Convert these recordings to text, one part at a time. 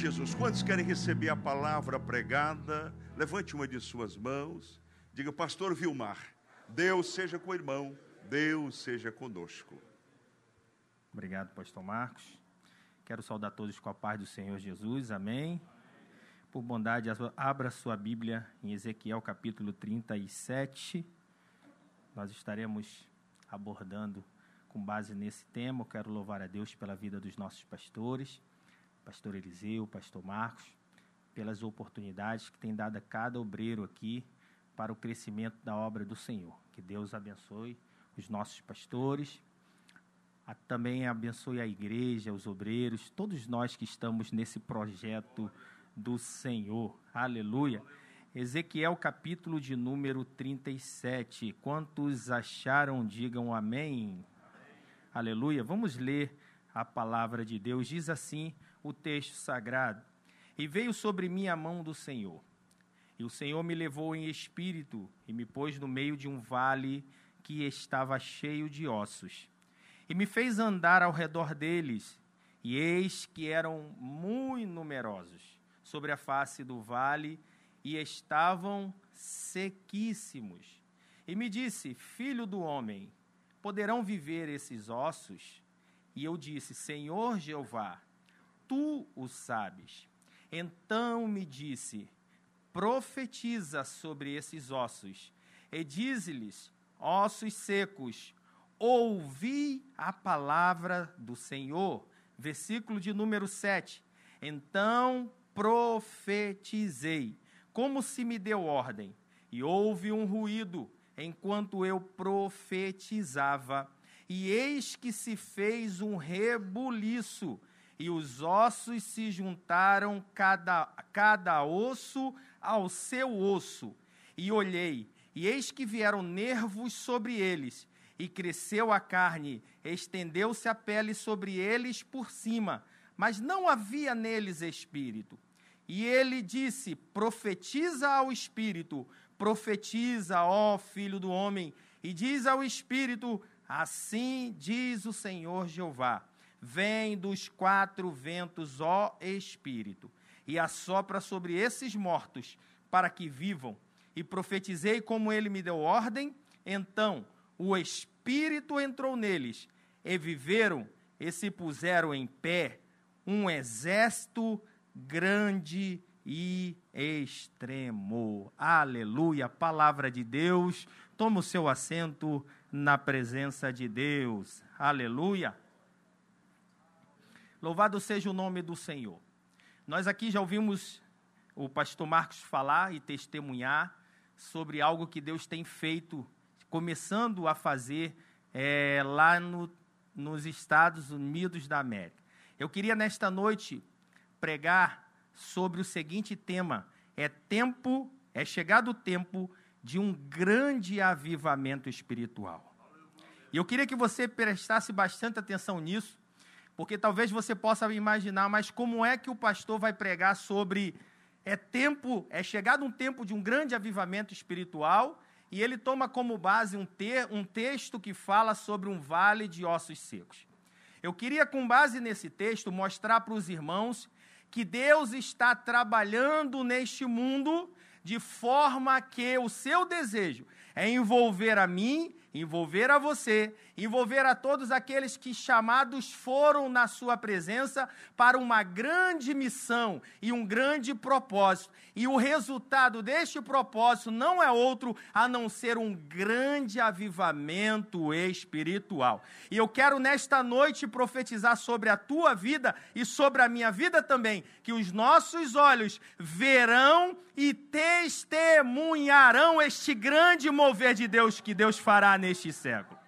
Jesus. Quantos querem receber a palavra pregada? Levante uma de suas mãos. Diga, Pastor Vilmar, Deus seja com o irmão, Deus seja conosco. Obrigado, Pastor Marcos. Quero saudar todos com a paz do Senhor Jesus. Amém. Por bondade, abra sua Bíblia em Ezequiel capítulo 37. Nós estaremos abordando com base nesse tema. Eu quero louvar a Deus pela vida dos nossos pastores pastor Eliseu, pastor Marcos, pelas oportunidades que tem dado a cada obreiro aqui para o crescimento da obra do Senhor. Que Deus abençoe os nossos pastores, a, também abençoe a igreja, os obreiros, todos nós que estamos nesse projeto do Senhor. Aleluia. Ezequiel capítulo de número 37. Quantos acharam, digam amém. amém. Aleluia. Vamos ler a palavra de Deus. Diz assim: o texto sagrado. E veio sobre mim a mão do Senhor. E o Senhor me levou em espírito e me pôs no meio de um vale que estava cheio de ossos. E me fez andar ao redor deles, e eis que eram muito numerosos sobre a face do vale, e estavam sequíssimos. E me disse: Filho do homem, poderão viver esses ossos? E eu disse: Senhor Jeová, tu o sabes. Então me disse: profetiza sobre esses ossos, e dize-lhes: ossos secos, ouvi a palavra do Senhor. Versículo de número 7. Então profetizei, como se me deu ordem, e houve um ruído enquanto eu profetizava, e eis que se fez um rebuliço e os ossos se juntaram, cada, cada osso ao seu osso. E olhei, e eis que vieram nervos sobre eles, e cresceu a carne, estendeu-se a pele sobre eles por cima, mas não havia neles espírito. E ele disse: Profetiza ao espírito, profetiza, ó filho do homem, e diz ao espírito: Assim diz o Senhor Jeová Vem dos quatro ventos, ó Espírito, e assopra sobre esses mortos, para que vivam. E profetizei como ele me deu ordem. Então o Espírito entrou neles, e viveram, e se puseram em pé, um exército grande e extremo. Aleluia, palavra de Deus. Toma o seu assento na presença de Deus. Aleluia. Louvado seja o nome do Senhor. Nós aqui já ouvimos o pastor Marcos falar e testemunhar sobre algo que Deus tem feito, começando a fazer é, lá no, nos Estados Unidos da América. Eu queria nesta noite pregar sobre o seguinte tema: é tempo, é chegado o tempo de um grande avivamento espiritual. E eu queria que você prestasse bastante atenção nisso, porque talvez você possa imaginar, mas como é que o pastor vai pregar sobre é tempo, é chegado um tempo de um grande avivamento espiritual, e ele toma como base um, ter, um texto que fala sobre um vale de ossos secos. Eu queria, com base nesse texto, mostrar para os irmãos que Deus está trabalhando neste mundo de forma que o seu desejo é envolver a mim envolver a você, envolver a todos aqueles que chamados foram na sua presença para uma grande missão e um grande propósito. E o resultado deste propósito não é outro a não ser um grande avivamento espiritual. E eu quero nesta noite profetizar sobre a tua vida e sobre a minha vida também, que os nossos olhos verão e testemunharão este grande mover de Deus que Deus fará neste século.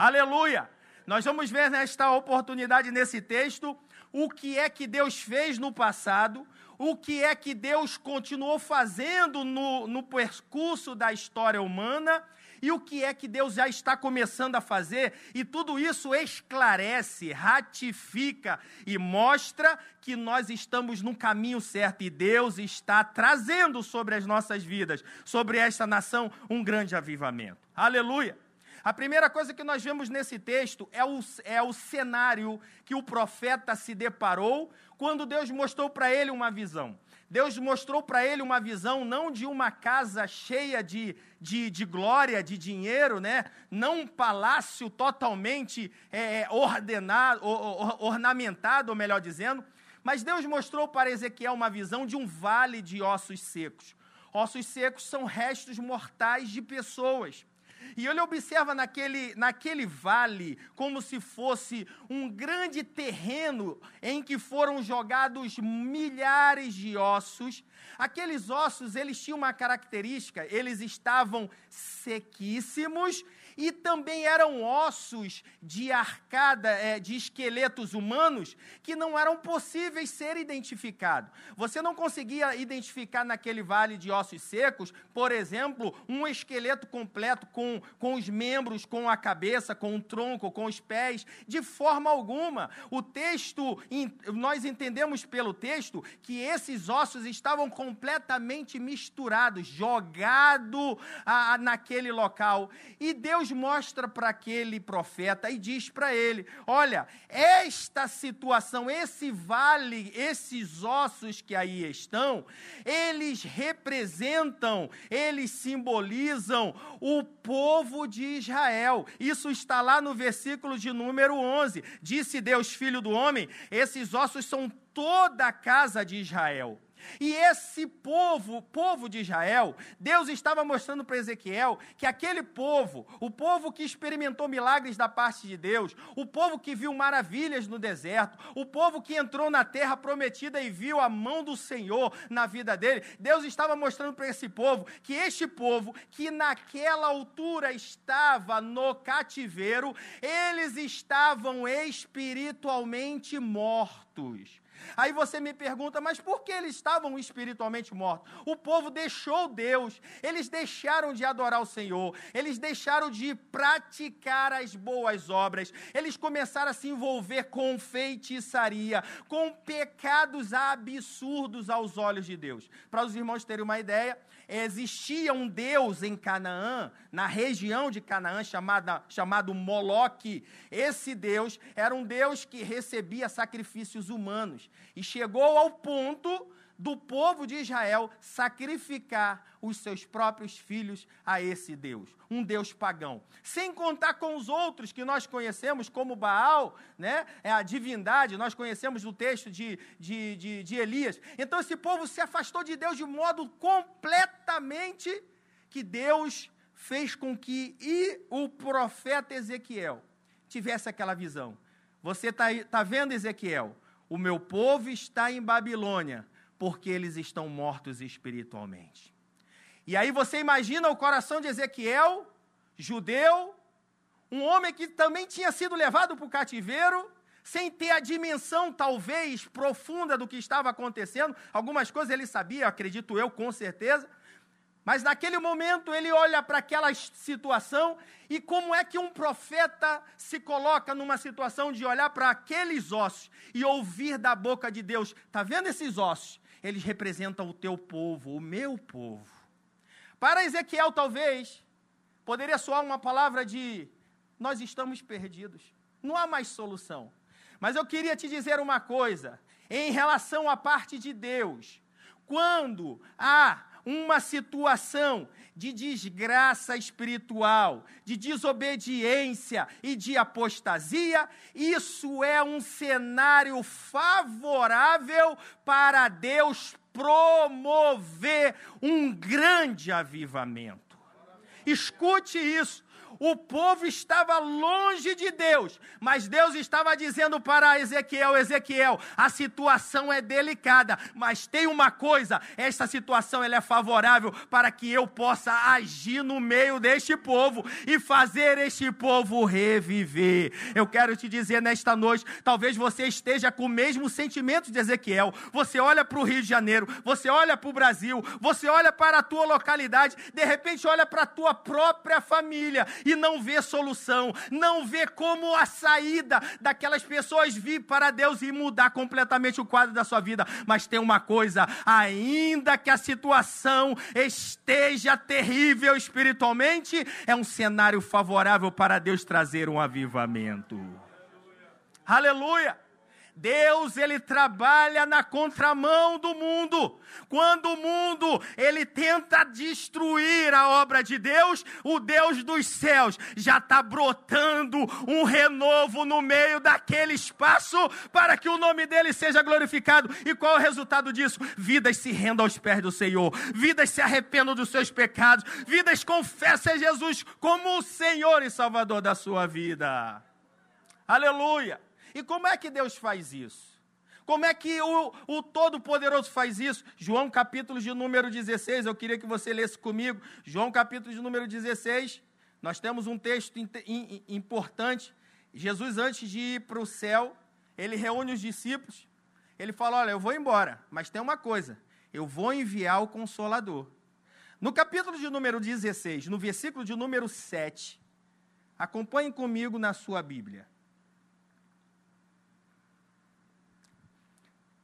Aleluia! Nós vamos ver nesta oportunidade, nesse texto, o que é que Deus fez no passado, o que é que Deus continuou fazendo no, no percurso da história humana e o que é que Deus já está começando a fazer, e tudo isso esclarece, ratifica e mostra que nós estamos no caminho certo e Deus está trazendo sobre as nossas vidas, sobre esta nação, um grande avivamento. Aleluia! A primeira coisa que nós vemos nesse texto é o, é o cenário que o profeta se deparou quando Deus mostrou para ele uma visão. Deus mostrou para ele uma visão não de uma casa cheia de, de, de glória, de dinheiro, né? não um palácio totalmente é, ordenado, or, ornamentado, ou melhor dizendo, mas Deus mostrou para Ezequiel uma visão de um vale de ossos secos. Ossos secos são restos mortais de pessoas. E ele observa naquele, naquele vale como se fosse um grande terreno em que foram jogados milhares de ossos. Aqueles ossos, eles tinham uma característica, eles estavam sequíssimos e também eram ossos de arcada, é, de esqueletos humanos, que não eram possíveis ser identificados. Você não conseguia identificar naquele vale de ossos secos, por exemplo, um esqueleto completo com, com os membros, com a cabeça, com o tronco, com os pés, de forma alguma. O texto, nós entendemos pelo texto que esses ossos estavam completamente misturados, jogados naquele local. E Deus mostra para aquele profeta e diz para ele: Olha, esta situação, esse vale, esses ossos que aí estão, eles representam, eles simbolizam o povo de Israel. Isso está lá no versículo de número 11. Disse Deus, filho do homem: esses ossos são toda a casa de Israel. E esse povo, povo de Israel, Deus estava mostrando para Ezequiel que aquele povo, o povo que experimentou milagres da parte de Deus, o povo que viu maravilhas no deserto, o povo que entrou na terra prometida e viu a mão do Senhor na vida dele, Deus estava mostrando para esse povo que este povo, que naquela altura estava no cativeiro, eles estavam espiritualmente mortos. Aí você me pergunta, mas por que eles estavam espiritualmente mortos? O povo deixou Deus, eles deixaram de adorar o Senhor, eles deixaram de praticar as boas obras, eles começaram a se envolver com feitiçaria, com pecados absurdos aos olhos de Deus. Para os irmãos terem uma ideia, existia um deus em Canaã, na região de Canaã, chamada, chamado Moloque. Esse deus era um deus que recebia sacrifícios humanos. E chegou ao ponto do povo de Israel sacrificar os seus próprios filhos a esse Deus, um Deus pagão. Sem contar com os outros que nós conhecemos, como Baal, né? é a divindade, nós conhecemos o texto de, de, de, de Elias. Então esse povo se afastou de Deus de modo completamente que Deus fez com que e o profeta Ezequiel tivesse aquela visão. Você está tá vendo, Ezequiel? O meu povo está em Babilônia porque eles estão mortos espiritualmente. E aí você imagina o coração de Ezequiel, judeu, um homem que também tinha sido levado para o cativeiro, sem ter a dimensão, talvez, profunda do que estava acontecendo. Algumas coisas ele sabia, acredito eu, com certeza. Mas naquele momento ele olha para aquela situação e como é que um profeta se coloca numa situação de olhar para aqueles ossos e ouvir da boca de Deus: está vendo esses ossos? Eles representam o teu povo, o meu povo. Para Ezequiel, talvez, poderia soar uma palavra de: nós estamos perdidos, não há mais solução. Mas eu queria te dizer uma coisa, em relação à parte de Deus, quando há uma situação de desgraça espiritual, de desobediência e de apostasia, isso é um cenário favorável para Deus promover um grande avivamento. Escute isso o povo estava longe de Deus, mas Deus estava dizendo para Ezequiel: Ezequiel, a situação é delicada, mas tem uma coisa: essa situação ela é favorável para que eu possa agir no meio deste povo e fazer este povo reviver. Eu quero te dizer nesta noite: talvez você esteja com o mesmo sentimento de Ezequiel. Você olha para o Rio de Janeiro, você olha para o Brasil, você olha para a tua localidade, de repente olha para a tua própria família não vê solução, não vê como a saída daquelas pessoas vir para Deus e mudar completamente o quadro da sua vida. Mas tem uma coisa, ainda que a situação esteja terrível espiritualmente, é um cenário favorável para Deus trazer um avivamento. Aleluia! Deus ele trabalha na contramão do mundo. Quando o mundo ele tenta destruir a obra de Deus, o Deus dos céus já está brotando um renovo no meio daquele espaço para que o nome dele seja glorificado. E qual é o resultado disso? Vidas se rendam aos pés do Senhor, vidas se arrependam dos seus pecados, vidas confessam Jesus como o Senhor e Salvador da sua vida. Aleluia! E como é que Deus faz isso? Como é que o, o Todo-Poderoso faz isso? João capítulo de número 16, eu queria que você lesse comigo. João capítulo de número 16, nós temos um texto importante. Jesus, antes de ir para o céu, ele reúne os discípulos. Ele fala: Olha, eu vou embora, mas tem uma coisa: eu vou enviar o Consolador. No capítulo de número 16, no versículo de número 7, acompanhe comigo na sua Bíblia.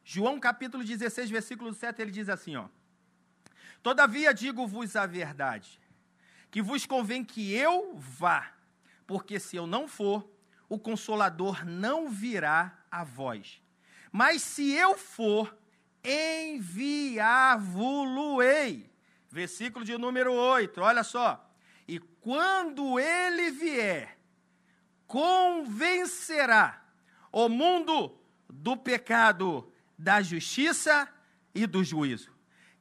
João capítulo 16, versículo 7, ele diz assim, ó: Todavia digo-vos a verdade, que vos convém que eu vá, porque se eu não for, o consolador não virá a vós. Mas se eu for, enviar-vos-ei. Versículo de número 8, olha só. E quando ele vier, convencerá o mundo do pecado, da justiça e do juízo.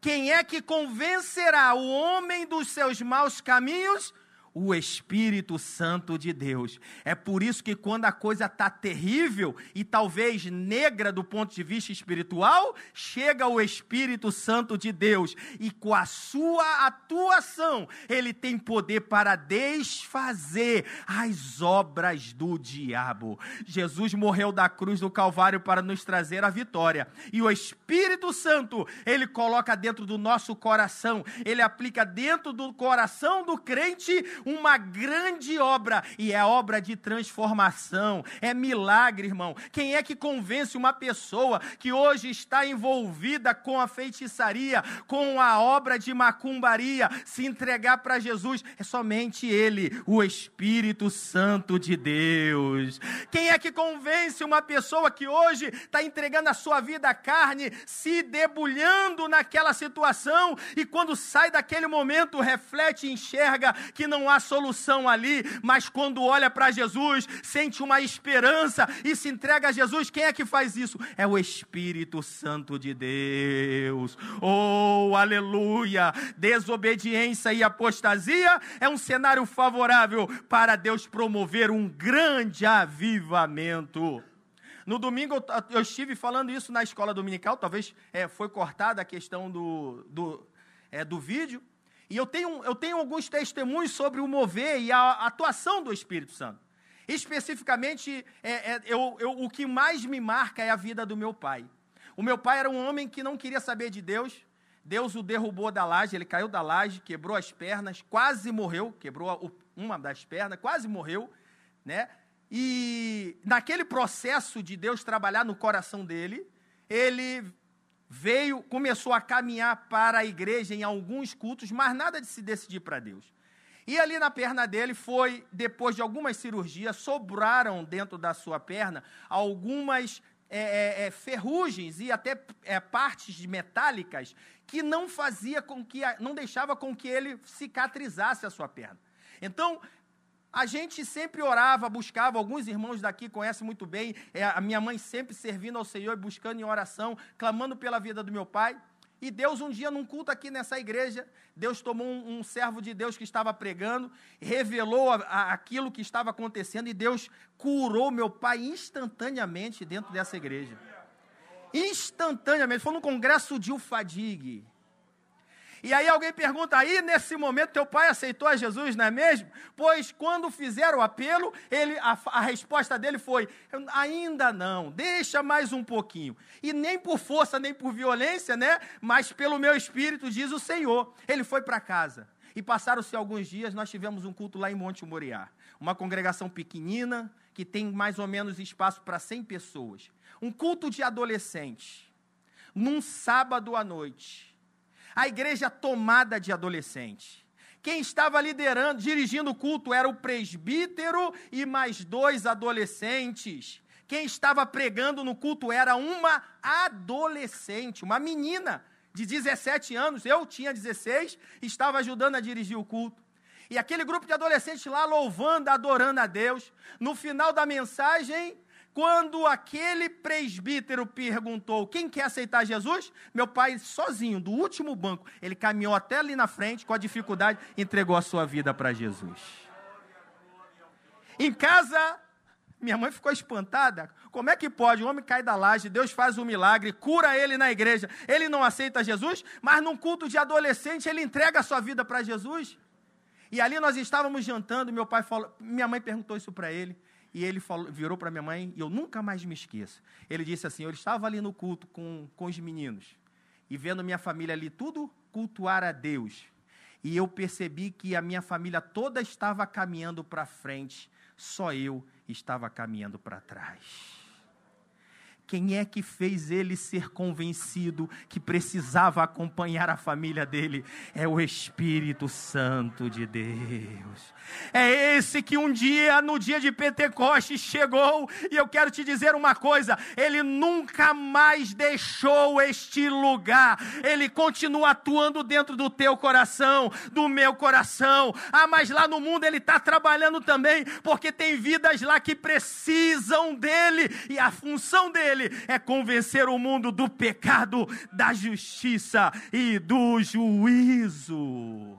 Quem é que convencerá o homem dos seus maus caminhos? O Espírito Santo de Deus. É por isso que quando a coisa está terrível e talvez negra do ponto de vista espiritual, chega o Espírito Santo de Deus e com a sua atuação, ele tem poder para desfazer as obras do diabo. Jesus morreu da cruz do Calvário para nos trazer a vitória. E o Espírito Santo, ele coloca dentro do nosso coração, ele aplica dentro do coração do crente uma grande obra, e é obra de transformação, é milagre, irmão. Quem é que convence uma pessoa que hoje está envolvida com a feitiçaria, com a obra de macumbaria, se entregar para Jesus? É somente Ele, o Espírito Santo de Deus. Quem é que convence uma pessoa que hoje está entregando a sua vida à carne, se debulhando naquela situação, e quando sai daquele momento, reflete e enxerga que não há há solução ali, mas quando olha para Jesus, sente uma esperança e se entrega a Jesus, quem é que faz isso? É o Espírito Santo de Deus. Oh, aleluia! Desobediência e apostasia é um cenário favorável para Deus promover um grande avivamento. No domingo eu, estive falando isso na escola dominical, talvez é, foi cortada a questão do, do, é, do vídeo, e eu tenho, eu tenho alguns testemunhos sobre o mover e a atuação do Espírito Santo. Especificamente, é, é, eu, eu, o que mais me marca é a vida do meu pai. O meu pai era um homem que não queria saber de Deus. Deus o derrubou da laje, ele caiu da laje, quebrou as pernas, quase morreu, quebrou uma das pernas, quase morreu, né? E naquele processo de Deus trabalhar no coração dele, ele veio, começou a caminhar para a igreja em alguns cultos, mas nada de se decidir para Deus. E ali na perna dele foi, depois de algumas cirurgias, sobraram dentro da sua perna algumas é, é, é, ferrugens e até é, partes metálicas que não fazia com que, não deixava com que ele cicatrizasse a sua perna. Então, a gente sempre orava, buscava, alguns irmãos daqui conhecem muito bem, é, a minha mãe sempre servindo ao Senhor buscando em oração, clamando pela vida do meu pai. E Deus, um dia, num culto aqui nessa igreja, Deus tomou um, um servo de Deus que estava pregando, revelou a, a, aquilo que estava acontecendo, e Deus curou meu pai instantaneamente dentro dessa igreja. Instantaneamente. Foi num congresso de Ufadig. E aí alguém pergunta, aí nesse momento teu pai aceitou a Jesus, não é mesmo? Pois quando fizeram o apelo, ele, a, a resposta dele foi, ainda não, deixa mais um pouquinho. E nem por força, nem por violência, né? Mas pelo meu espírito, diz o Senhor. Ele foi para casa. E passaram-se alguns dias, nós tivemos um culto lá em Monte Moriá. Uma congregação pequenina, que tem mais ou menos espaço para 100 pessoas. Um culto de adolescentes. Num sábado à noite. A igreja tomada de adolescentes. Quem estava liderando, dirigindo o culto era o presbítero e mais dois adolescentes. Quem estava pregando no culto era uma adolescente, uma menina de 17 anos. Eu tinha 16, estava ajudando a dirigir o culto. E aquele grupo de adolescentes lá louvando, adorando a Deus. No final da mensagem, quando aquele presbítero perguntou quem quer aceitar Jesus, meu pai, sozinho, do último banco, ele caminhou até ali na frente, com a dificuldade, entregou a sua vida para Jesus. Em casa, minha mãe ficou espantada. Como é que pode? O homem cai da laje, Deus faz um milagre, cura ele na igreja. Ele não aceita Jesus, mas num culto de adolescente ele entrega a sua vida para Jesus. E ali nós estávamos jantando, meu pai falou, minha mãe perguntou isso para ele, e ele falou, virou para minha mãe, e eu nunca mais me esqueço. Ele disse assim: Eu estava ali no culto com, com os meninos, e vendo minha família ali tudo cultuar a Deus. E eu percebi que a minha família toda estava caminhando para frente, só eu estava caminhando para trás. Quem é que fez ele ser convencido que precisava acompanhar a família dele? É o Espírito Santo de Deus. É esse que um dia, no dia de Pentecostes, chegou, e eu quero te dizer uma coisa: ele nunca mais deixou este lugar, ele continua atuando dentro do teu coração, do meu coração. Ah, mas lá no mundo ele está trabalhando também, porque tem vidas lá que precisam dele, e a função dele dele é convencer o mundo do pecado, da justiça e do juízo.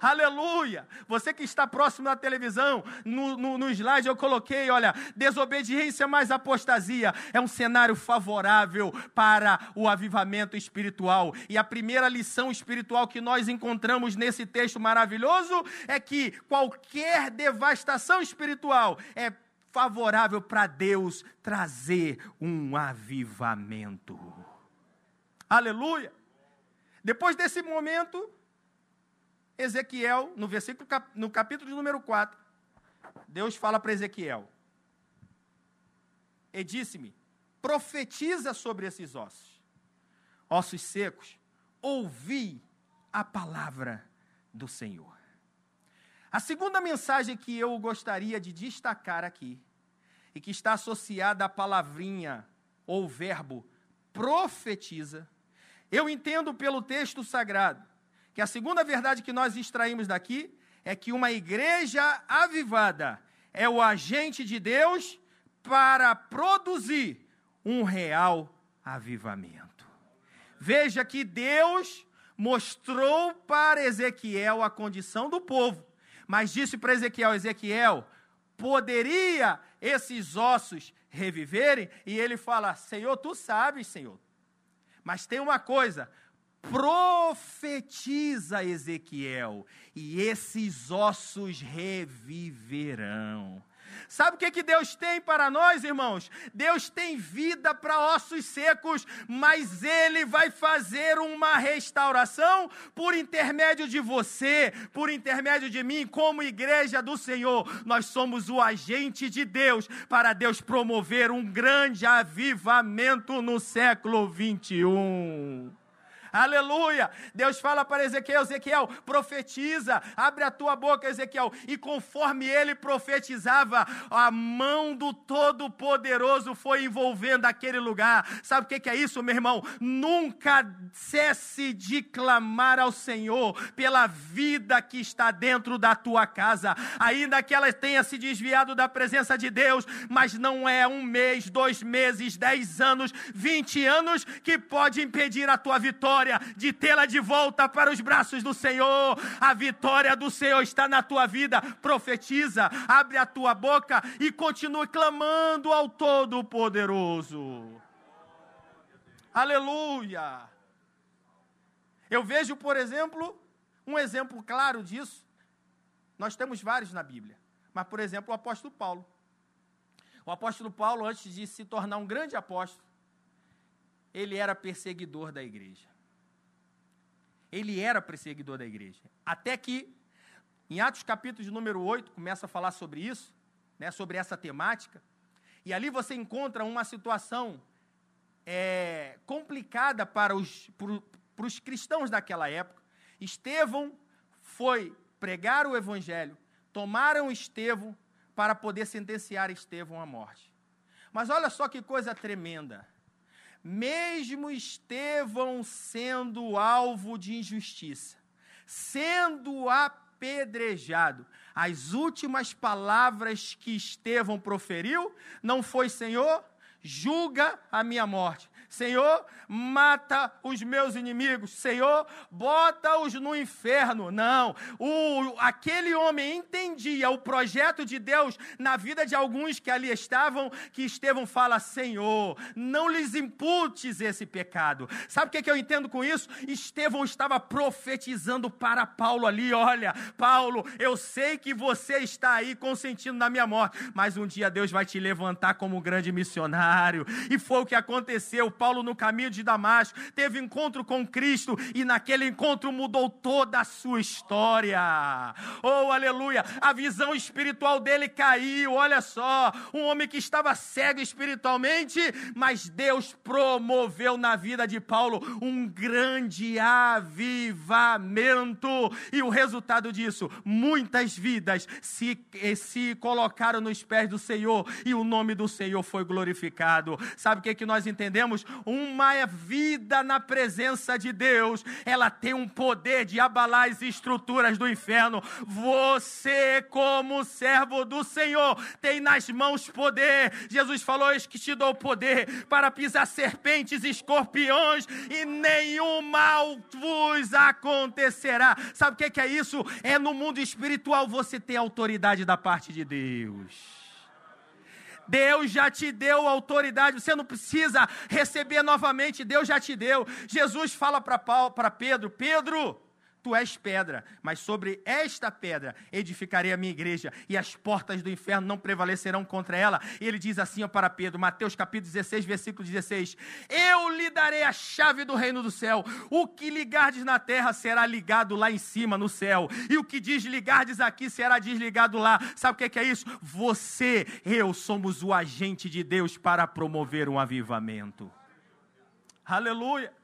Aleluia! Você que está próximo da televisão, no, no, no, slide eu coloquei, olha, desobediência mais apostasia. É um cenário favorável para o avivamento espiritual. E a primeira lição espiritual que nós encontramos nesse texto maravilhoso é que qualquer devastação espiritual é favorável para Deus trazer um avivamento. Aleluia! Depois desse momento, Ezequiel, no versículo no capítulo de número 4, Deus fala para Ezequiel: E disse-me: profetiza sobre esses ossos, ossos secos, ouvi a palavra do Senhor. A segunda mensagem que eu gostaria de destacar aqui, e que está associada à palavrinha ou verbo profetiza, eu entendo pelo texto sagrado que a segunda verdade que nós extraímos daqui é que uma igreja avivada é o agente de Deus para produzir um real avivamento. Veja que Deus mostrou para Ezequiel a condição do povo mas disse para Ezequiel: Ezequiel, poderia esses ossos reviverem? E ele fala: Senhor, tu sabes, Senhor. Mas tem uma coisa: profetiza Ezequiel, e esses ossos reviverão. Sabe o que, que Deus tem para nós, irmãos? Deus tem vida para ossos secos, mas Ele vai fazer uma restauração por intermédio de você, por intermédio de mim, como igreja do Senhor. Nós somos o agente de Deus para Deus promover um grande avivamento no século 21. Aleluia! Deus fala para Ezequiel: Ezequiel, profetiza, abre a tua boca, Ezequiel. E conforme ele profetizava, a mão do Todo-Poderoso foi envolvendo aquele lugar. Sabe o que é isso, meu irmão? Nunca cesse de clamar ao Senhor pela vida que está dentro da tua casa, ainda que ela tenha se desviado da presença de Deus, mas não é um mês, dois meses, dez anos, vinte anos que pode impedir a tua vitória vitória, de tê-la de volta para os braços do Senhor. A vitória do Senhor está na tua vida. Profetiza, abre a tua boca e continue clamando ao Todo-Poderoso. Aleluia! Eu vejo, por exemplo, um exemplo claro disso. Nós temos vários na Bíblia. Mas, por exemplo, o apóstolo Paulo. O apóstolo Paulo, antes de se tornar um grande apóstolo, ele era perseguidor da igreja. Ele era perseguidor da igreja. Até que, em Atos capítulo de número 8, começa a falar sobre isso, né, sobre essa temática, e ali você encontra uma situação é, complicada para os, para os cristãos daquela época. Estevão foi pregar o evangelho, tomaram Estevão para poder sentenciar Estevão à morte. Mas olha só que coisa tremenda. Mesmo Estevão sendo alvo de injustiça, sendo apedrejado, as últimas palavras que Estevão proferiu não foi: Senhor, julga a minha morte, Senhor, mata os meus inimigos. Senhor, bota-os no inferno. Não. O, aquele homem entendia o projeto de Deus na vida de alguns que ali estavam, que Estevão fala: Senhor, não lhes imputes esse pecado. Sabe o que, que eu entendo com isso? Estevão estava profetizando para Paulo ali: olha, Paulo, eu sei que você está aí consentindo na minha morte, mas um dia Deus vai te levantar como um grande missionário. E foi o que aconteceu. Paulo, no caminho de Damasco, teve encontro com Cristo e naquele encontro mudou toda a sua história. Oh, aleluia! A visão espiritual dele caiu. Olha só, um homem que estava cego espiritualmente, mas Deus promoveu na vida de Paulo um grande avivamento. E o resultado disso, muitas vidas se, se colocaram nos pés do Senhor e o nome do Senhor foi glorificado. Sabe o que, é que nós entendemos? Uma vida na presença de Deus, ela tem um poder de abalar as estruturas do inferno. Você, como servo do Senhor, tem nas mãos poder. Jesus falou: Eis que te dou poder para pisar serpentes e escorpiões, e nenhum mal vos acontecerá. Sabe o que é isso? É no mundo espiritual você ter autoridade da parte de Deus. Deus já te deu autoridade, você não precisa receber novamente, Deus já te deu. Jesus fala para Pedro: Pedro, tu és pedra, mas sobre esta pedra edificarei a minha igreja, e as portas do inferno não prevalecerão contra ela. E ele diz assim para Pedro, Mateus capítulo 16, versículo 16: Eu lhe darei a chave do reino do céu. O que ligardes na terra será ligado lá em cima no céu, e o que desligardes aqui será desligado lá. Sabe o que é, é isso? Você, eu somos o agente de Deus para promover um avivamento. Aleluia.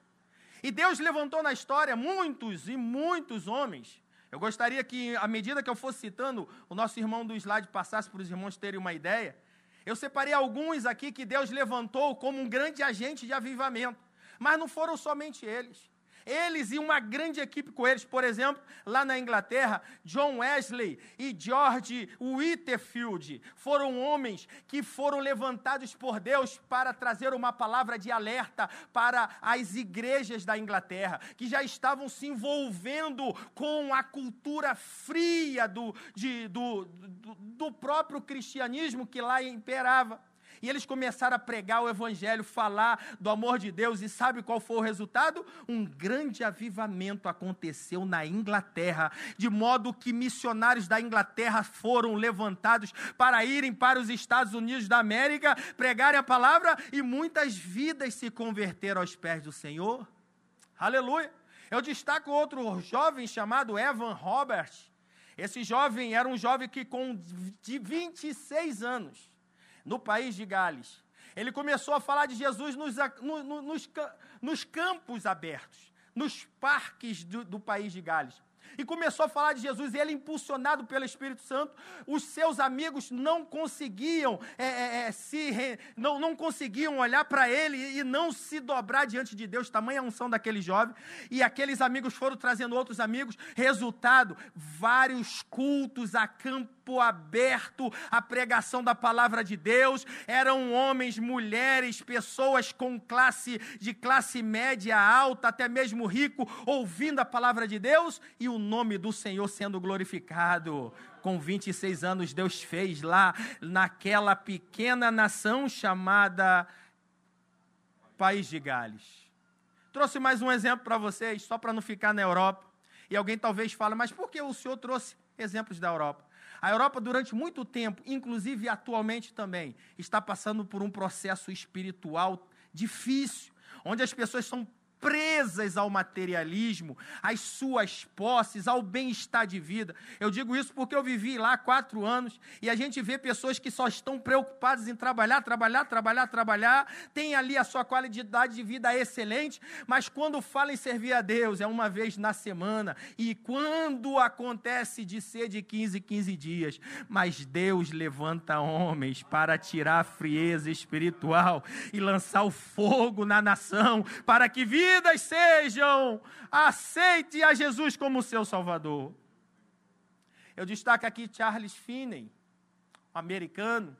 E Deus levantou na história muitos e muitos homens. Eu gostaria que, à medida que eu fosse citando, o nosso irmão do slide passasse para os irmãos terem uma ideia. Eu separei alguns aqui que Deus levantou como um grande agente de avivamento. Mas não foram somente eles. Eles e uma grande equipe com eles, por exemplo, lá na Inglaterra, John Wesley e George Whitefield foram homens que foram levantados por Deus para trazer uma palavra de alerta para as igrejas da Inglaterra, que já estavam se envolvendo com a cultura fria do, de, do, do, do próprio cristianismo que lá imperava. E eles começaram a pregar o Evangelho, falar do amor de Deus, e sabe qual foi o resultado? Um grande avivamento aconteceu na Inglaterra, de modo que missionários da Inglaterra foram levantados para irem para os Estados Unidos da América, pregarem a palavra, e muitas vidas se converteram aos pés do Senhor. Aleluia! Eu destaco outro jovem chamado Evan Roberts. Esse jovem era um jovem que, com de 26 anos, no país de Gales. Ele começou a falar de Jesus nos, no, nos, nos campos abertos, nos parques do, do país de Gales. E começou a falar de Jesus, e ele, impulsionado pelo Espírito Santo, os seus amigos não conseguiam é, é, é se não, não conseguiam olhar para ele e não se dobrar diante de Deus, tamanha unção daquele jovem, e aqueles amigos foram trazendo outros amigos, resultado, vários cultos a aberto, a pregação da palavra de Deus, eram homens, mulheres, pessoas com classe, de classe média alta, até mesmo rico, ouvindo a palavra de Deus, e o nome do Senhor sendo glorificado. Com 26 anos, Deus fez lá, naquela pequena nação chamada País de Gales. Trouxe mais um exemplo para vocês, só para não ficar na Europa. E alguém talvez fale, mas por que o senhor trouxe exemplos da Europa? A Europa, durante muito tempo, inclusive atualmente também, está passando por um processo espiritual difícil, onde as pessoas são presas ao materialismo, às suas posses, ao bem-estar de vida. Eu digo isso porque eu vivi lá quatro anos e a gente vê pessoas que só estão preocupadas em trabalhar, trabalhar, trabalhar, trabalhar, tem ali a sua qualidade de vida excelente, mas quando fala em servir a Deus, é uma vez na semana e quando acontece de ser de 15, 15 dias, mas Deus levanta homens para tirar a frieza espiritual e lançar o fogo na nação para que vidas sejam aceite a Jesus como seu Salvador. Eu destaco aqui Charles Finney, um americano,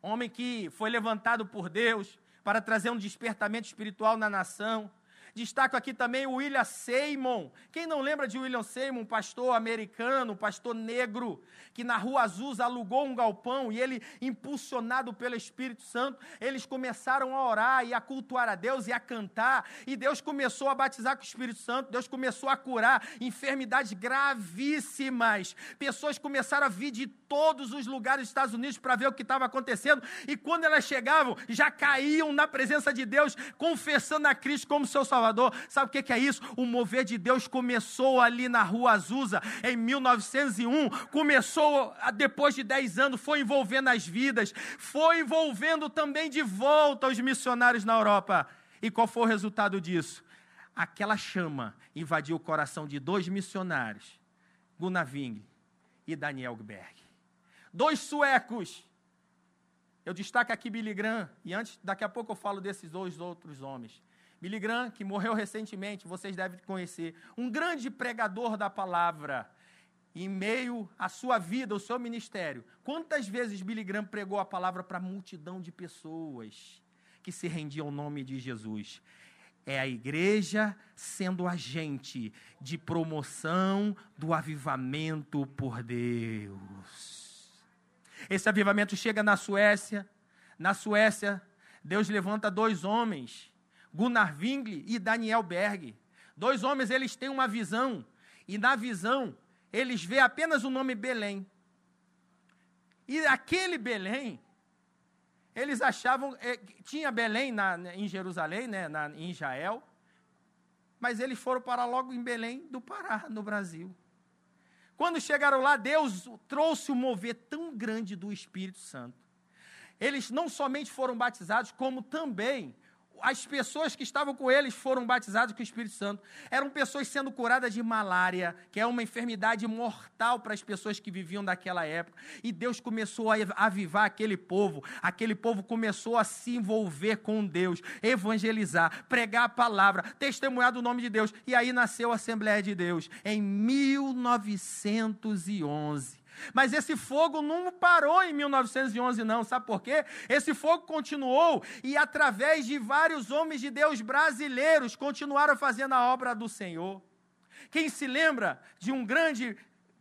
homem que foi levantado por Deus para trazer um despertamento espiritual na nação. Destaco aqui também o William Seymour. Quem não lembra de William Seymour, um pastor americano, um pastor negro, que na Rua Azusa alugou um galpão e ele, impulsionado pelo Espírito Santo, eles começaram a orar e a cultuar a Deus e a cantar. E Deus começou a batizar com o Espírito Santo, Deus começou a curar enfermidades gravíssimas. Pessoas começaram a vir de todos os lugares dos Estados Unidos para ver o que estava acontecendo. E quando elas chegavam, já caíam na presença de Deus, confessando a Cristo como seu Salvador. Salvador. Sabe o que é isso? O mover de Deus começou ali na rua Azusa, em 1901. Começou depois de 10 anos, foi envolvendo as vidas, foi envolvendo também de volta os missionários na Europa. E qual foi o resultado disso? Aquela chama invadiu o coração de dois missionários, Gunnar e Daniel Berg. Dois suecos. Eu destaco aqui Billy Graham, e antes, daqui a pouco eu falo desses dois outros homens. Billy Graham, que morreu recentemente, vocês devem conhecer, um grande pregador da palavra, em meio à sua vida, ao seu ministério. Quantas vezes Billy Graham pregou a palavra para multidão de pessoas que se rendiam ao nome de Jesus? É a igreja sendo agente de promoção do avivamento por Deus. Esse avivamento chega na Suécia. Na Suécia, Deus levanta dois homens Gunnar Wingli e Daniel Berg. Dois homens, eles têm uma visão, e na visão, eles vê apenas o nome Belém. E aquele Belém, eles achavam, é, tinha Belém na, em Jerusalém, né, na, em Israel, mas eles foram para logo em Belém do Pará, no Brasil. Quando chegaram lá, Deus trouxe um mover tão grande do Espírito Santo. Eles não somente foram batizados, como também as pessoas que estavam com eles foram batizadas com o Espírito Santo. Eram pessoas sendo curadas de malária, que é uma enfermidade mortal para as pessoas que viviam daquela época. E Deus começou a avivar aquele povo. Aquele povo começou a se envolver com Deus, evangelizar, pregar a palavra, testemunhar do nome de Deus. E aí nasceu a Assembleia de Deus em 1911. Mas esse fogo não parou em 1911, não. Sabe por quê? Esse fogo continuou e, através de vários homens de Deus brasileiros, continuaram fazendo a obra do Senhor. Quem se lembra de um grande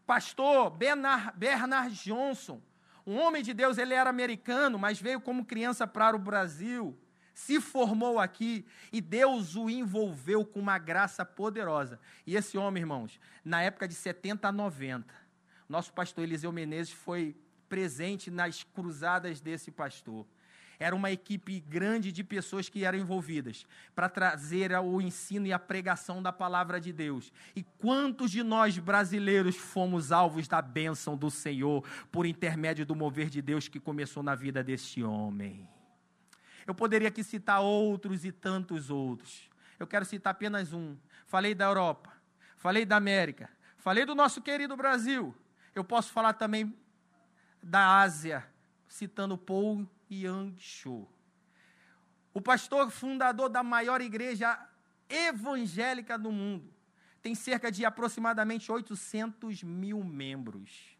pastor, Bernard, Bernard Johnson? Um homem de Deus, ele era americano, mas veio como criança para o Brasil se formou aqui e Deus o envolveu com uma graça poderosa. E esse homem, irmãos, na época de 70 a 90, nosso pastor Eliseu Menezes foi presente nas cruzadas desse pastor. Era uma equipe grande de pessoas que eram envolvidas para trazer o ensino e a pregação da palavra de Deus. E quantos de nós brasileiros fomos alvos da bênção do Senhor por intermédio do mover de Deus que começou na vida deste homem? Eu poderia aqui citar outros e tantos outros. Eu quero citar apenas um. Falei da Europa, falei da América, falei do nosso querido Brasil, eu posso falar também da Ásia, citando Paul Yang Cho. O pastor fundador da maior igreja evangélica do mundo. Tem cerca de aproximadamente 800 mil membros.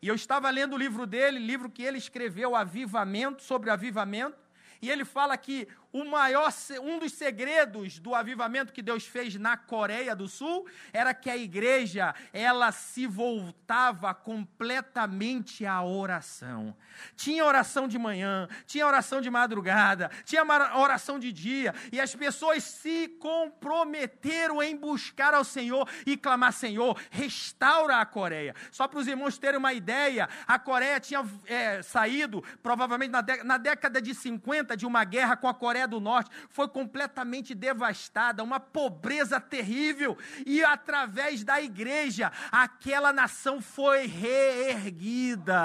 E eu estava lendo o livro dele, livro que ele escreveu, Avivamento, sobre avivamento, e ele fala que o maior, um dos segredos do avivamento que Deus fez na Coreia do Sul era que a igreja ela se voltava completamente à oração. Tinha oração de manhã, tinha oração de madrugada, tinha oração de dia, e as pessoas se comprometeram em buscar ao Senhor e clamar: Senhor, restaura a Coreia. Só para os irmãos terem uma ideia, a Coreia tinha é, saído, provavelmente na, na década de 50, violenta de uma guerra com a Coreia do Norte foi completamente devastada, uma pobreza terrível, e através da igreja aquela nação foi reerguida.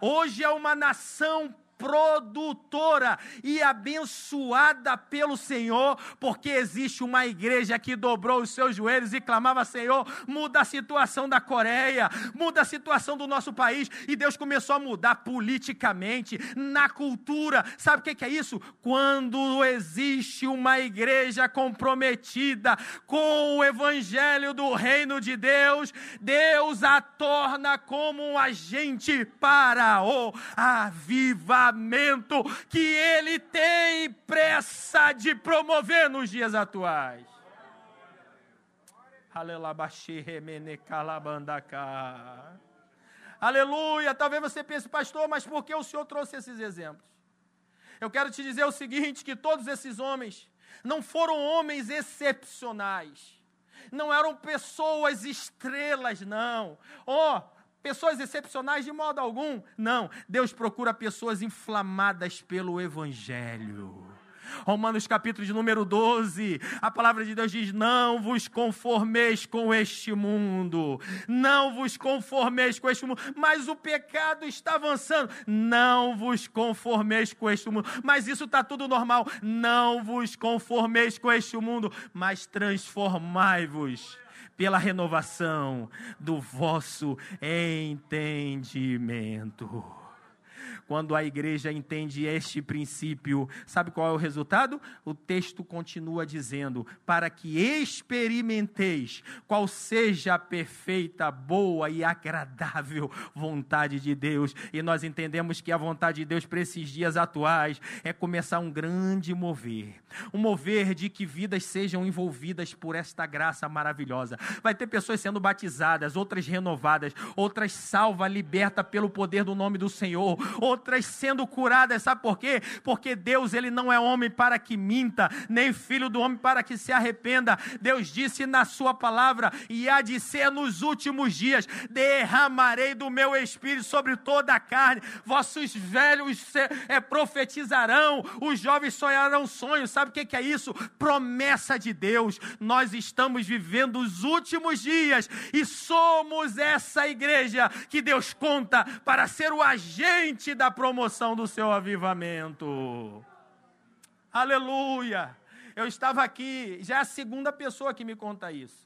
Hoje é uma nação produtora e abençoada pelo Senhor, porque existe uma igreja que dobrou os seus joelhos e clamava: Senhor, muda a situação da Coreia, muda a situação do nosso país. E Deus começou a mudar politicamente, na cultura. Sabe o que é isso? Quando existe uma igreja comprometida com o evangelho do reino de Deus, Deus a torna como um agente para o avivamento avivamento que ele tem pressa de promover nos dias atuais. Aleluia. Talvez você pense, pastor, mas por que o senhor trouxe esses exemplos? Eu quero te dizer o seguinte: que todos esses homens não foram homens excepcionais, não eram pessoas estrelas, não. Oh, pessoas excepcionais de modo algum. Não, Deus procura pessoas inflamadas pelo Evangelho. Romanos capítulo de número 12, a palavra de Deus diz: Não vos conformeis com este mundo, não vos conformeis com este mundo, mas o pecado está avançando, não vos conformeis com este mundo, mas isso está tudo normal, não vos conformeis com este mundo, mas transformai-vos pela renovação do vosso entendimento. Quando a igreja entende este princípio, sabe qual é o resultado? O texto continua dizendo: para que experimenteis qual seja a perfeita, boa e agradável vontade de Deus. E nós entendemos que a vontade de Deus para esses dias atuais é começar um grande mover um mover de que vidas sejam envolvidas por esta graça maravilhosa. Vai ter pessoas sendo batizadas, outras renovadas, outras salvas, libertas pelo poder do nome do Senhor, outras sendo curadas, sabe por quê? Porque Deus, ele não é homem para que minta, nem filho do homem para que se arrependa. Deus disse na sua palavra, e há de ser nos últimos dias: derramarei do meu espírito sobre toda a carne, vossos velhos é, profetizarão, os jovens sonharão sonhos, sabe o que é isso? Promessa de Deus. Nós estamos vivendo os últimos dias e somos essa igreja que Deus conta para ser o agente da promoção do seu avivamento. Aleluia! Eu estava aqui, já é a segunda pessoa que me conta isso.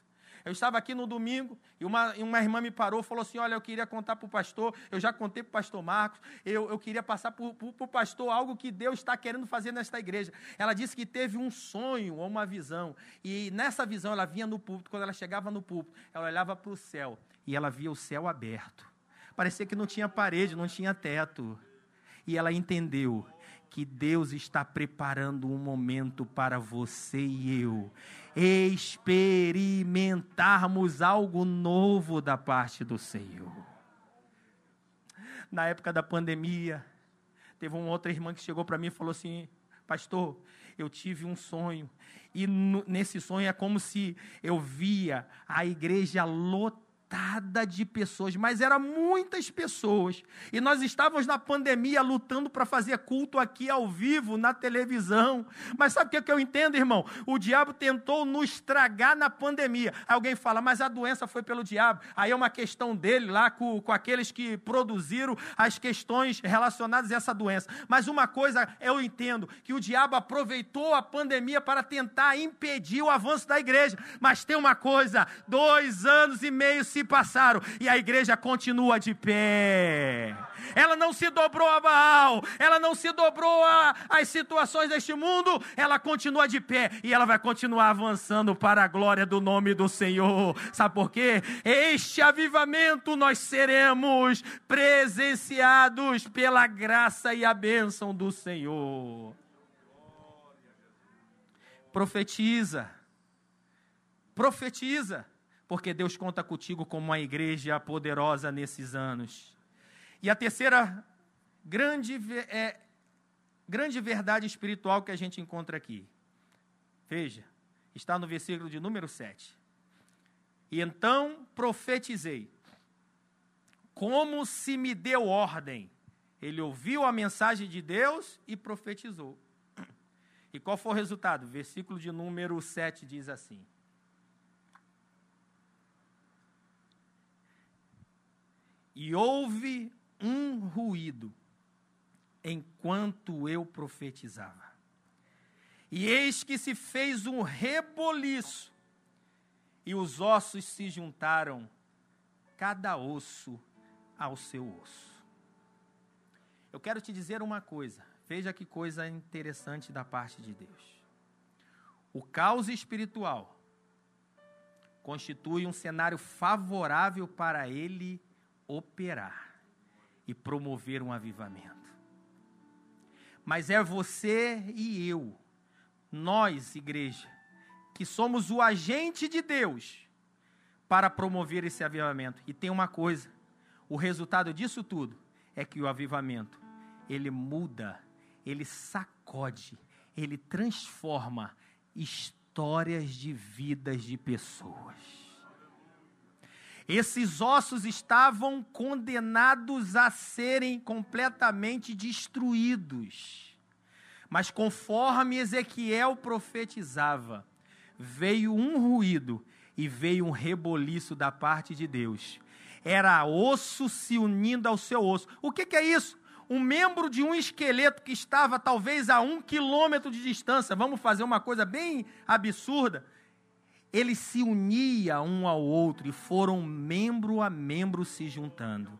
Eu estava aqui no domingo e uma, uma irmã me parou falou assim: Olha, eu queria contar para o pastor, eu já contei para o pastor Marcos, eu, eu queria passar para o pastor algo que Deus está querendo fazer nesta igreja. Ela disse que teve um sonho ou uma visão, e nessa visão ela vinha no púlpito, quando ela chegava no púlpito, ela olhava para o céu e ela via o céu aberto. Parecia que não tinha parede, não tinha teto. E ela entendeu que Deus está preparando um momento para você e eu experimentarmos algo novo da parte do Senhor. Na época da pandemia, teve uma outra irmã que chegou para mim e falou assim: Pastor, eu tive um sonho, e nesse sonho é como se eu via a igreja lotada lotada de pessoas, mas eram muitas pessoas. E nós estávamos na pandemia lutando para fazer culto aqui ao vivo, na televisão. Mas sabe o que, é que eu entendo, irmão? O diabo tentou nos estragar na pandemia. Alguém fala, mas a doença foi pelo diabo. Aí é uma questão dele lá com, com aqueles que produziram as questões relacionadas a essa doença. Mas uma coisa eu entendo, que o diabo aproveitou a pandemia para tentar impedir o avanço da igreja. Mas tem uma coisa, dois anos e meio se passaram e a igreja continua de pé. Ela não se dobrou a Baal, ela não se dobrou às situações deste mundo, ela continua de pé e ela vai continuar avançando para a glória do nome do Senhor. Sabe por quê? Este avivamento nós seremos presenciados pela graça e a bênção do Senhor. Profetiza. Profetiza porque Deus conta contigo como uma igreja poderosa nesses anos. E a terceira grande, é, grande verdade espiritual que a gente encontra aqui. Veja, está no versículo de número 7. E então profetizei, como se me deu ordem. Ele ouviu a mensagem de Deus e profetizou. E qual foi o resultado? Versículo de número 7 diz assim: E houve um ruído enquanto eu profetizava. E eis que se fez um reboliço, e os ossos se juntaram, cada osso ao seu osso. Eu quero te dizer uma coisa, veja que coisa interessante da parte de Deus. O caos espiritual constitui um cenário favorável para ele operar e promover um avivamento. Mas é você e eu, nós, igreja, que somos o agente de Deus para promover esse avivamento. E tem uma coisa: o resultado disso tudo é que o avivamento ele muda, ele sacode, ele transforma histórias de vidas de pessoas. Esses ossos estavam condenados a serem completamente destruídos. Mas conforme Ezequiel profetizava, veio um ruído e veio um reboliço da parte de Deus. Era osso se unindo ao seu osso. O que, que é isso? Um membro de um esqueleto que estava talvez a um quilômetro de distância. Vamos fazer uma coisa bem absurda eles se uniam um ao outro e foram membro a membro se juntando.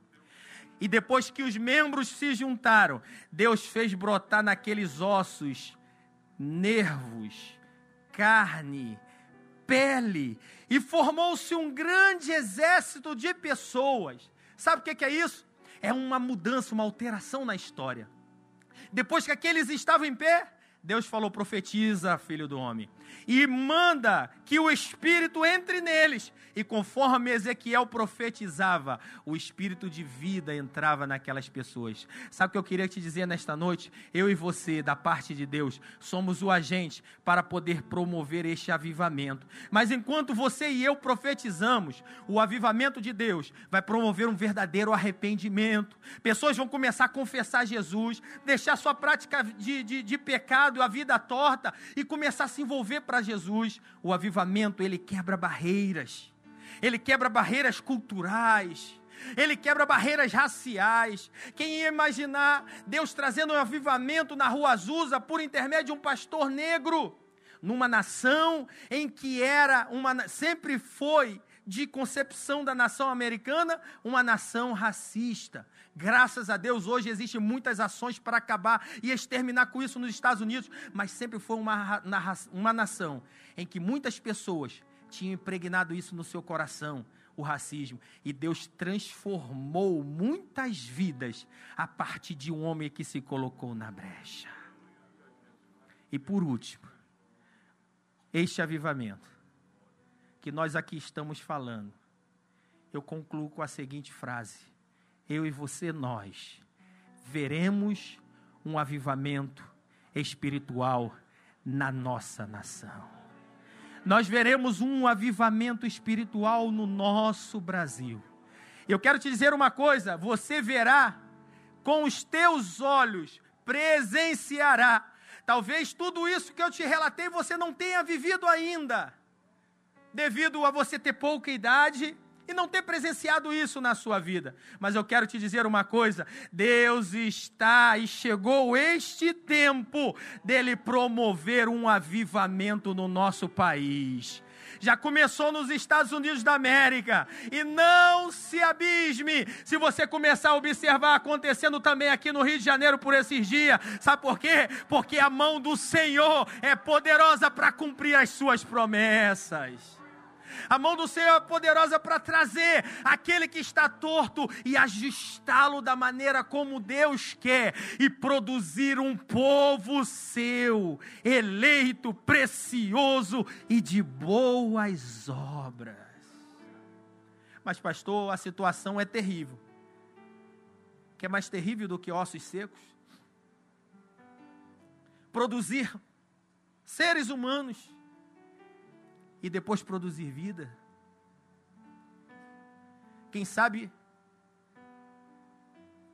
E depois que os membros se juntaram, Deus fez brotar naqueles ossos nervos, carne, pele, e formou-se um grande exército de pessoas. Sabe o que é isso? É uma mudança, uma alteração na história. Depois que aqueles estavam em pé, Deus falou: profetiza, filho do homem, e manda que o Espírito entre neles. E conforme Ezequiel profetizava, o Espírito de vida entrava naquelas pessoas. Sabe o que eu queria te dizer nesta noite? Eu e você, da parte de Deus, somos o agente para poder promover este avivamento. Mas enquanto você e eu profetizamos, o avivamento de Deus vai promover um verdadeiro arrependimento. Pessoas vão começar a confessar Jesus, deixar sua prática de, de, de pecado, a vida torta e começar a se envolver para Jesus. O avivamento, ele quebra barreiras. Ele quebra barreiras culturais. Ele quebra barreiras raciais. Quem ia imaginar Deus trazendo um avivamento na rua Azusa por intermédio de um pastor negro? Numa nação em que era uma sempre foi de concepção da nação americana, uma nação racista. Graças a Deus, hoje existem muitas ações para acabar e exterminar com isso nos Estados Unidos, mas sempre foi uma, uma nação em que muitas pessoas tinham impregnado isso no seu coração, o racismo, e Deus transformou muitas vidas a partir de um homem que se colocou na brecha. E por último, este avivamento que nós aqui estamos falando, eu concluo com a seguinte frase: Eu e você, nós, veremos um avivamento espiritual na nossa nação. Nós veremos um avivamento espiritual no nosso Brasil. Eu quero te dizer uma coisa: você verá com os teus olhos, presenciará. Talvez tudo isso que eu te relatei você não tenha vivido ainda devido a você ter pouca idade e não ter presenciado isso na sua vida. Mas eu quero te dizer uma coisa: Deus está e chegou este tempo dele promover um avivamento no nosso país já começou nos Estados Unidos da América. E não se abisme se você começar a observar acontecendo também aqui no Rio de Janeiro por esses dias. Sabe por quê? Porque a mão do Senhor é poderosa para cumprir as suas promessas. A mão do Senhor é poderosa para trazer aquele que está torto e ajustá-lo da maneira como Deus quer e produzir um povo seu, eleito, precioso e de boas obras. Mas, pastor, a situação é terrível. Que é mais terrível do que ossos secos? Produzir seres humanos e depois produzir vida. Quem sabe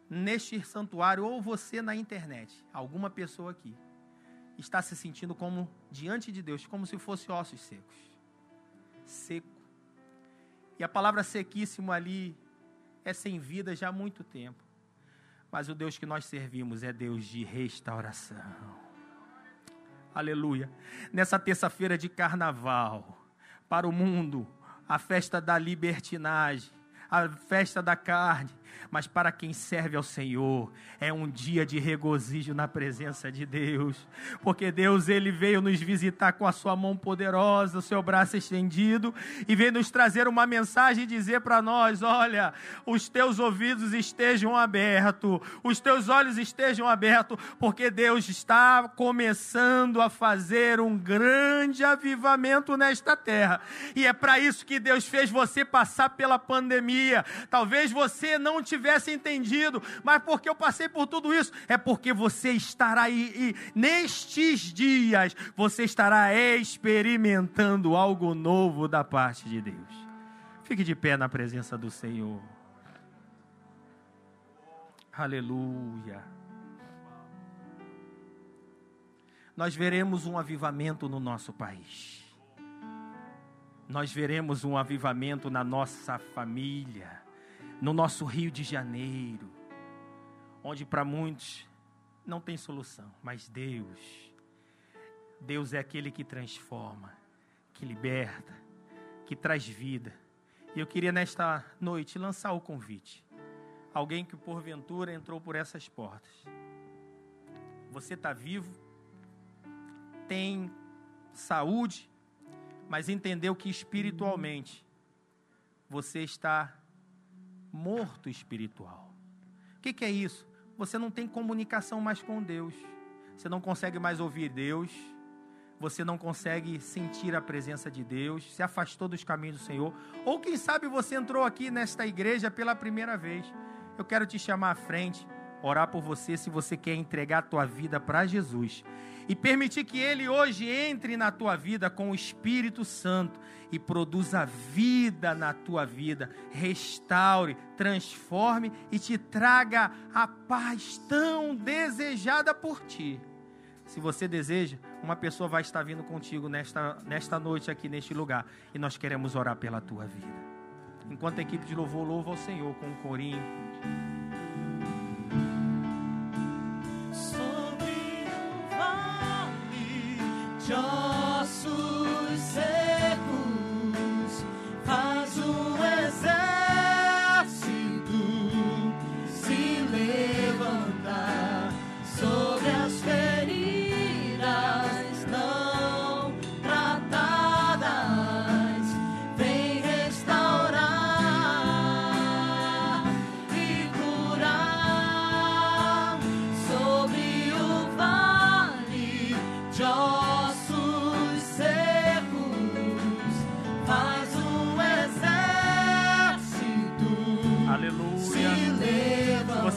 neste santuário ou você na internet, alguma pessoa aqui, está se sentindo como diante de Deus, como se fosse ossos secos. Seco. E a palavra sequíssimo ali é sem vida já há muito tempo. Mas o Deus que nós servimos é Deus de restauração. Aleluia. Nessa terça-feira de carnaval, para o mundo, a festa da libertinagem, a festa da carne, mas para quem serve ao Senhor, é um dia de regozijo na presença de Deus, porque Deus ele veio nos visitar com a sua mão poderosa, o seu braço estendido e veio nos trazer uma mensagem e dizer para nós: olha, os teus ouvidos estejam abertos, os teus olhos estejam abertos, porque Deus está começando a fazer um grande avivamento nesta terra. E é para isso que Deus fez você passar pela pandemia. Talvez você não tivesse entendido, mas porque eu passei por tudo isso, é porque você estará aí, e nestes dias, você estará experimentando algo novo da parte de Deus. Fique de pé na presença do Senhor. Aleluia. Nós veremos um avivamento no nosso país. Nós veremos um avivamento na nossa família no nosso Rio de Janeiro, onde para muitos não tem solução, mas Deus, Deus é aquele que transforma, que liberta, que traz vida. E eu queria nesta noite lançar o convite. Alguém que porventura entrou por essas portas. Você está vivo, tem saúde, mas entendeu que espiritualmente você está morto espiritual. O que, que é isso? Você não tem comunicação mais com Deus. Você não consegue mais ouvir Deus. Você não consegue sentir a presença de Deus. Se afastou dos caminhos do Senhor. Ou quem sabe você entrou aqui nesta igreja pela primeira vez. Eu quero te chamar à frente, orar por você se você quer entregar a tua vida para Jesus e permitir que Ele hoje entre na tua vida com o Espírito Santo e produza vida na tua vida, restaure, transforme e te traga a paz tão desejada por ti. Se você deseja, uma pessoa vai estar vindo contigo nesta, nesta noite aqui neste lugar e nós queremos orar pela tua vida. Enquanto a equipe de louvor louva ao Senhor com um corinho.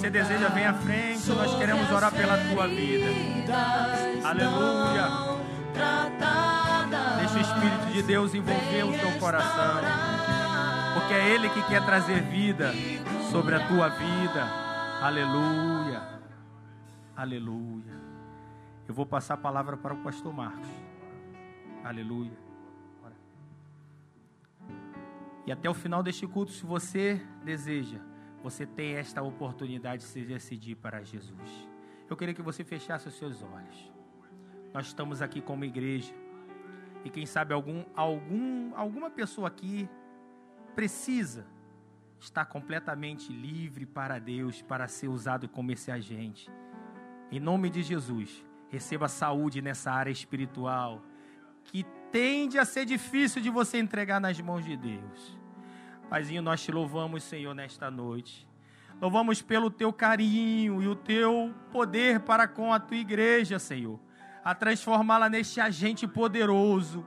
Você deseja, vem à frente. Nós queremos orar pela tua vida. Aleluia. Deixa o Espírito de Deus envolver o teu coração. Porque é Ele que quer trazer vida sobre a tua vida. Aleluia. Aleluia. Eu vou passar a palavra para o pastor Marcos. Aleluia. E até o final deste culto, se você deseja, você tem esta oportunidade de se decidir para Jesus. Eu queria que você fechasse os seus olhos. Nós estamos aqui como igreja. E quem sabe algum, algum, alguma pessoa aqui precisa estar completamente livre para Deus, para ser usado como esse agente. Em nome de Jesus, receba saúde nessa área espiritual que tende a ser difícil de você entregar nas mãos de Deus. Paizinho, nós te louvamos, Senhor, nesta noite. Louvamos pelo teu carinho e o teu poder para com a tua igreja, Senhor. A transformá-la neste agente poderoso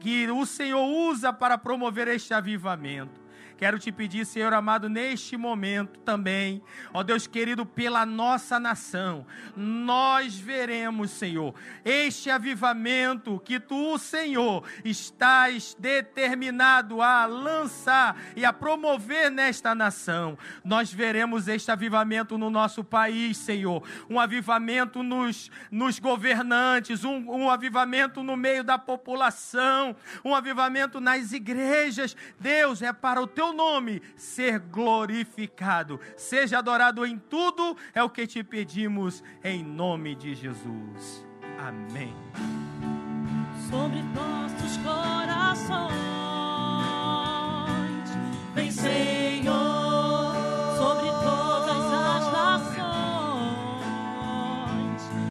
que o Senhor usa para promover este avivamento. Quero te pedir, Senhor amado, neste momento também, ó Deus querido, pela nossa nação, nós veremos, Senhor, este avivamento que tu, Senhor, estás determinado a lançar e a promover nesta nação. Nós veremos este avivamento no nosso país, Senhor, um avivamento nos, nos governantes, um, um avivamento no meio da população, um avivamento nas igrejas. Deus, é para o teu nome ser glorificado. Seja adorado em tudo, é o que te pedimos, em nome de Jesus. Amém. Sobre nossos corações, vencer.